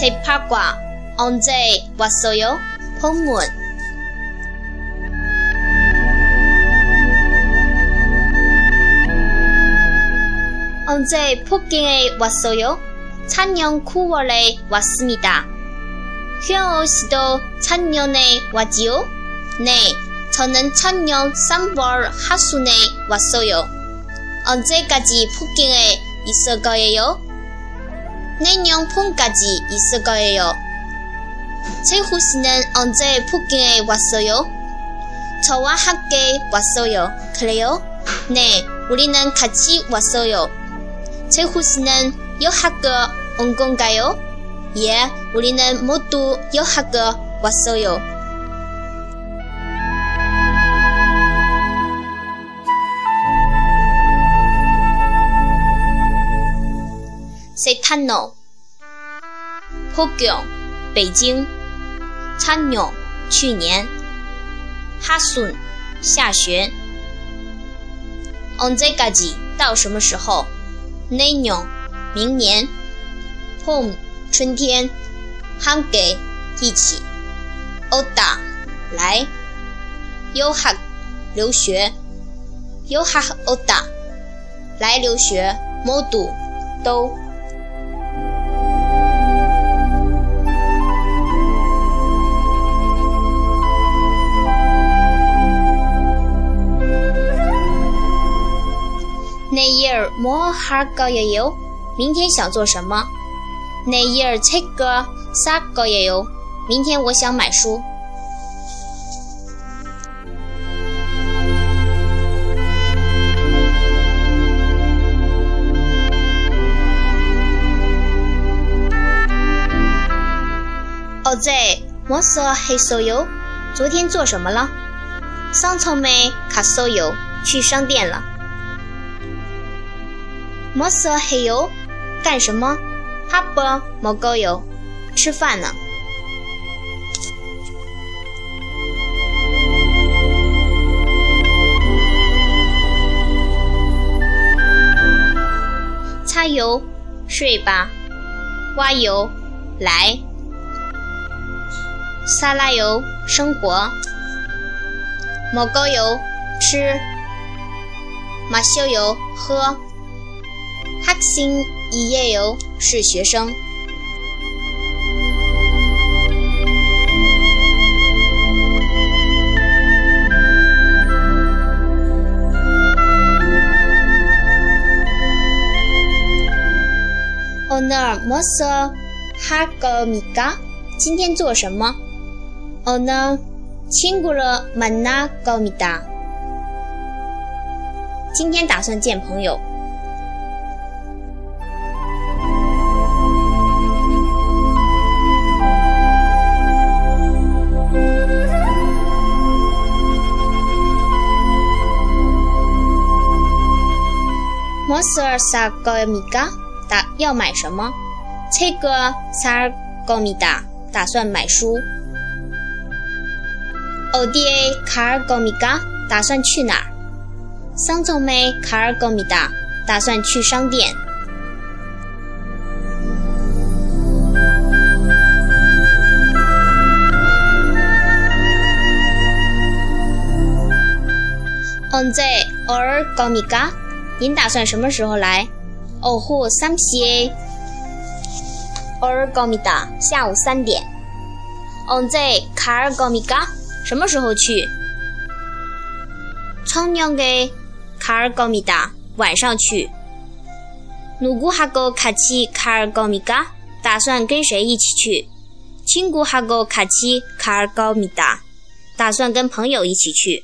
제8과 언제 왔어요? 본문 언제 폭경에 왔어요? 작년 9월에 왔습니다. 휘영 씨도 작년에 왔지요? 네, 저는 작년 3월 하순에 왔어요. 언제까지 폭경에 있을 거예요? 내년 봄까지 있을 거예요. 최후 씨는 언제 폭경에 왔어요? 저와 함께 왔어요. 그래요? 네, 우리는 같이 왔어요. 최후 씨는 여학교 온 건가요? 예, 우리는 모두 여학교 왔어요. 세탄노 폭경 北京 찬요 去年 하순 下学 언제까지 到什么时候 내년 明年 봄 春天 함께 一起 오다 来 유학 留学 유학 오다 来留学 모두 都 내일 뭐 할 거예요? 明天想做什么? 내일 책을 살 거예요. 明天我想买书. 어제 뭐서 했어요? 昨天做什么了? 상점에 갔어요. 去商店了. 么色黑油？干什么？哈不么高油？吃饭呢？擦油，睡吧。挖油，来。撒拉油，生活。抹高油，吃。马修油，喝。학생 이에요 是学生。 오늘 무엇을 할 겁니까? 今天做什么? 오늘 친구를 만날 겁니다. 今天打算见朋友。 무엇을 살 겁니까? 打要买什么？ 책을 살 겁니다. 打算买书。 어디에 갈 겁니까? 打算去哪儿？ 상점에 갈 겁니다. 打算去商店。 언제 올 겁니까? 您打算什么时候来？ 오후 3시에 올 겁니다. 下午三点。 언제 갈 겁니까? 什么时候去？ 저녁에 갈 겁니다. 晚上去。 누구하고 같이 갈 겁니까? 打算跟谁一起去？ 친구하고 같이 갈 겁니다. 打算跟朋友一起去。